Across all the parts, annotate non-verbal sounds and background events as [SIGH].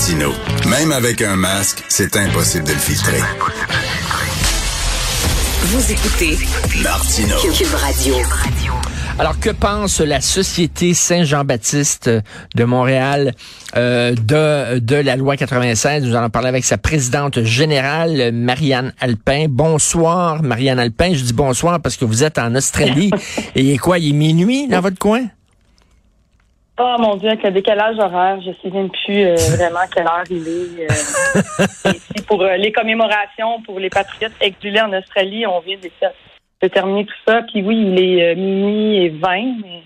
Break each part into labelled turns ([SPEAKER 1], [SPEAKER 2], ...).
[SPEAKER 1] Martino. Même avec un masque, c'est impossible de le filtrer.
[SPEAKER 2] Vous écoutez
[SPEAKER 1] Martino.
[SPEAKER 2] Cube Radio.
[SPEAKER 3] Alors, que pense la Société Saint-Jean-Baptiste de Montréal euh, de, de la loi 96? Nous allons parler avec sa présidente générale, Marianne Alpin. Bonsoir, Marianne Alpin. Je dis bonsoir parce que vous êtes en Australie. [LAUGHS] Et il est quoi? Il est minuit dans votre coin?
[SPEAKER 4] Oh mon Dieu, avec le décalage horaire, je sais même plus euh, [LAUGHS] vraiment quelle heure il est. Euh, ici pour euh, les commémorations pour les patriotes exilés en Australie, on vient de, de terminer tout ça. Puis oui, il est euh, minuit et 20. mais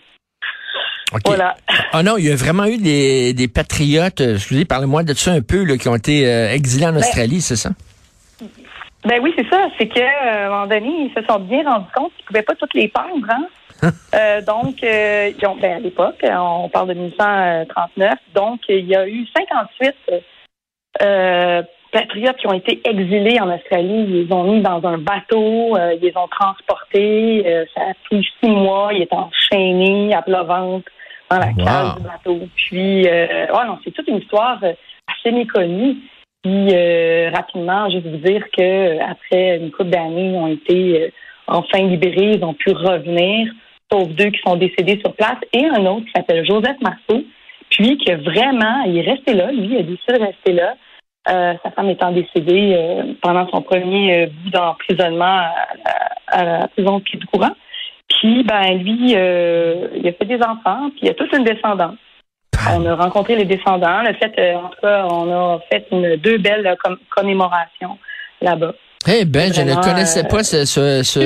[SPEAKER 3] OK.
[SPEAKER 4] Voilà.
[SPEAKER 3] Ah non, il y a vraiment eu des, des patriotes, excusez, parlez-moi de ça un peu, là, qui ont été euh, exilés en Australie, c'est ça?
[SPEAKER 4] Ben oui, c'est ça. C'est que euh, à un moment donné, ils se sont bien rendus compte qu'ils pouvaient pas toutes les pendre, hein. [LAUGHS] Euh, donc, euh, ils ont- ben, à l'époque, on parle de 1939, donc il y a eu 58 euh, patriotes qui ont été exilés en Australie. Ils les ont mis dans un bateau, ils les ont transportés. ça a pris six mois. Ils étaient enchaînés à plat ventre dans la
[SPEAKER 3] Wow.
[SPEAKER 4] du bateau. Puis, euh, ouais, non, c'est toute une histoire assez méconnue. Puis euh, rapidement, juste vous dire que après une couple d'années, ils ont été euh, enfin libérés, ils ont pu revenir, sauf deux qui sont décédés sur place et un autre qui s'appelle Joseph Marceau, puis qui a vraiment, il est resté là, lui, il a décidé de rester là. Euh, sa femme étant décédée euh, pendant son premier euh, bout d'emprisonnement à, à- à la prison de Pied-du-Courant. Puis, ben, lui, il a fait des enfants, puis il a toute une descendance. On a rencontré les descendants. Le fait, en tout cas, on a fait une, deux belles com- commémorations là-bas.
[SPEAKER 3] Eh ben, je ne connaissais pas ce... ce, ce-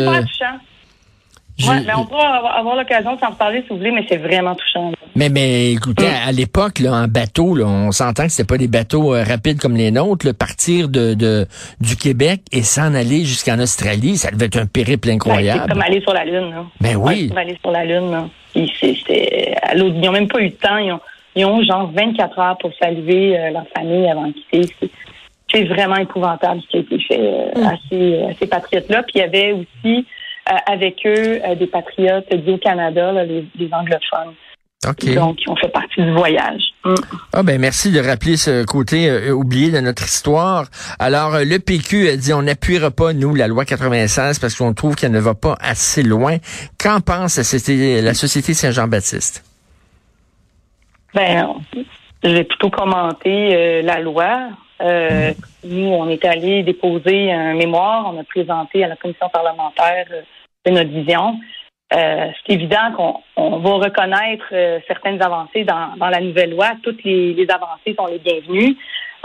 [SPEAKER 4] Ouais, mais on pourra avoir, avoir l'occasion de s'en reparler si vous voulez, mais c'est vraiment touchant. là.
[SPEAKER 3] Mais, mais écoutez, à, à l'époque, là, en bateau, là, on s'entend que c'était pas des bateaux euh, rapides comme les nôtres. là. partir de, de du Québec et s'en aller jusqu'en Australie, ça devait être un périple
[SPEAKER 4] Ben, c'est
[SPEAKER 3] incroyable.
[SPEAKER 4] comme aller sur la Lune. Là.
[SPEAKER 3] Ben oui.
[SPEAKER 4] c'est comme aller sur la Lune. Là. Puis c'est- à l'autre- Ils n'ont même pas eu de temps. Ils ont, ils ont genre 24 heures pour saluer euh, leur famille avant de quitter. C'est- C'est vraiment épouvantable ce qui a été fait euh, à ces, à ces patriotes-là. Puis il y avait aussi euh, avec eux euh, des patriotes du Canada, là, les, les anglophones,
[SPEAKER 3] OK.
[SPEAKER 4] donc qui ont fait partie du voyage. Mm.
[SPEAKER 3] Ah ben merci de rappeler ce côté euh, oublié de notre histoire. Alors euh, le PQ a dit on n'appuiera pas nous la loi 96 parce qu'on trouve qu'elle ne va pas assez loin. Qu'en pense la société, la société Saint-Jean-Baptiste?
[SPEAKER 4] Ben, je vais plutôt commenter euh, la loi. Euh, Nous, on est allé déposer un mémoire, on a présenté à la commission parlementaire de notre vision. Euh, c'est évident qu'on on va reconnaître euh, certaines avancées dans, la nouvelle loi. Toutes les, avancées sont les bienvenues.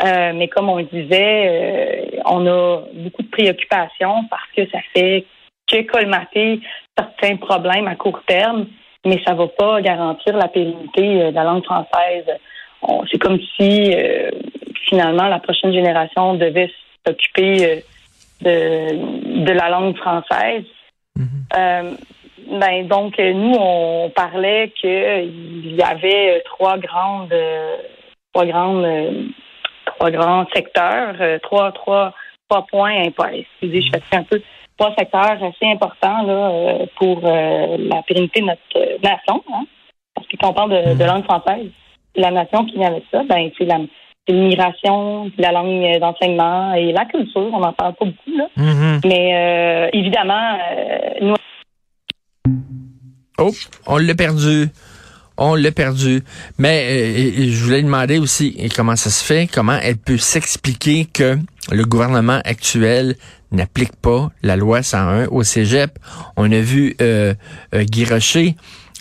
[SPEAKER 4] Euh, mais comme on le disait, euh, on a beaucoup de préoccupations parce que ça fait que colmater certains problèmes à court terme, mais ça va pas garantir la pérennité de la langue française. C'est comme si finalement la prochaine génération devait s'occuper de la langue française. Euh, ben donc euh, nous on parlait qu'il y avait euh, trois grandes euh, trois grandes euh, trois grands secteurs, euh, trois trois trois points excusez, je fais un peu trois secteurs assez importants là euh, pour euh, la pérennité de notre euh, nation, hein. Parce que quand on parle de, de langue française, la nation qui vient avec ça, ben c'est la l'immigration, la langue d'enseignement et la culture. On n'en parle pas beaucoup là, mais euh, évidemment, euh, nous
[SPEAKER 3] Oh, on l'a perdu. On l'a perdu. Mais euh, je voulais demander aussi comment ça se fait, comment elle peut s'expliquer que le gouvernement actuel n'applique pas la loi 101 au cégep? On a vu euh, euh, Guy Rocher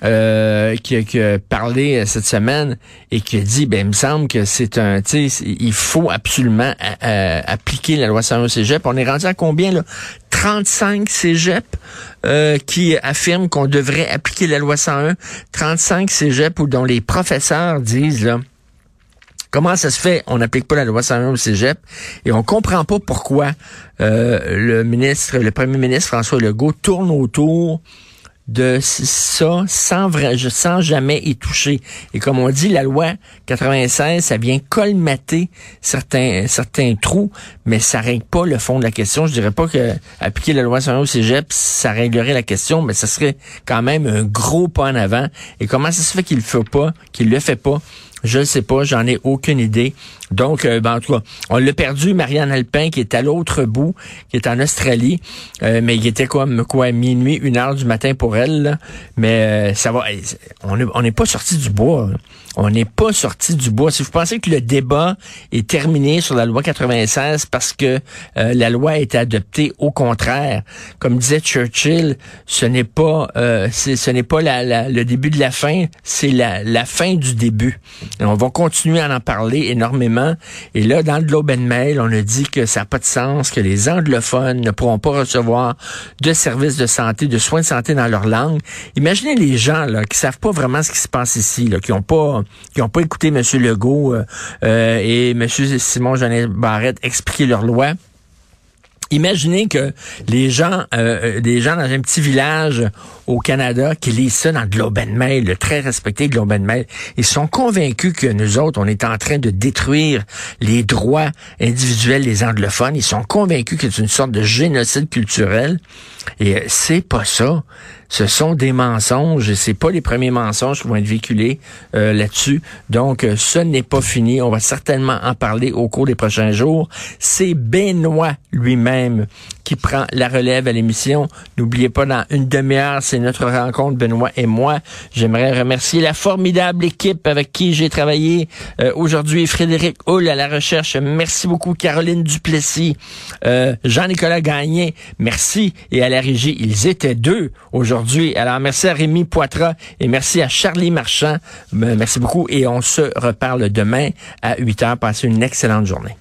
[SPEAKER 3] euh, qui, a- qui a parlé euh, cette semaine et qui a dit, ben, il me semble que c'est un, tu il faut absolument euh, euh, appliquer la loi 101 au cégep. On est rendu à combien, là? 35 cégeps euh, qui affirment qu'on devrait appliquer la loi 101. 35 cégeps où dont les professeurs disent, là, Comment ça se fait? On n'applique pas la loi 101 au cégep et on comprend pas pourquoi euh, le ministre, le premier ministre François Legault tourne autour de ça sans vrai, sans jamais y toucher. Et comme on dit, la loi 96, ça vient colmater certains certains trous, mais ça règle pas le fond de la question. Je dirais pas que appliquer la loi 101 au cégep, ça réglerait la question, mais ça serait quand même un gros pas en avant. Et comment ça se fait qu'il le fait pas, qu'il le fait pas? Je ne sais pas, j'en ai aucune idée. Donc, euh, ben, en tout cas, on l'a perdu, Marianne Alpin, qui est à l'autre bout, qui est en Australie. Euh, mais il était comme quoi, minuit, une heure du matin pour elle. Mais euh, ça va. On n'est pas sorti du bois. On n'est pas sorti du bois. Si vous pensez que le débat est terminé sur la loi 96 parce que la loi a été adoptée, au contraire, comme disait Churchill, ce n'est pas, ce n'est pas le début de la fin, c'est la, la fin du début. On va continuer à en parler énormément. Et là, dans le Globe Mail, on a dit que ça n'a pas de sens, que les anglophones ne pourront pas recevoir de services de santé, de soins de santé dans leur langue. Imaginez les gens là qui savent pas vraiment ce qui se passe ici, là, qui ont pas qui pas écouté M. Legault euh, euh, et M. Simon Jeannet Barrette expliquer leur loi. Imaginez que les gens, euh, euh, gens dans un petit village au Canada qui lisent ça dans Globe and Mail, le très respecté Globe and Mail, ils sont convaincus que nous autres, on est en train de détruire les droits individuels des anglophones. Ils sont convaincus que c'est une sorte de génocide culturel. Et euh, c'est pas ça ce sont des mensonges et c'est pas les premiers mensonges qui vont être véhiculés euh, là-dessus. Donc, euh, ce n'est pas fini. On va certainement en parler au cours des prochains jours. C'est Benoît lui-même qui prend la relève à l'émission. N'oubliez pas, dans une demi-heure, c'est notre rencontre, Benoît et moi. J'aimerais remercier la formidable équipe avec qui j'ai travaillé euh, aujourd'hui. Frédéric Hull à la recherche. Merci beaucoup. Caroline Duplessis. Euh, Jean-Nicolas Gagné. Merci. Et à la régie, ils étaient deux aujourd'hui. Alors, merci à Rémi Poitras et merci à Charlie Marchand. Euh, merci beaucoup. Et on se reparle demain à 8 heures. Passez une excellente journée.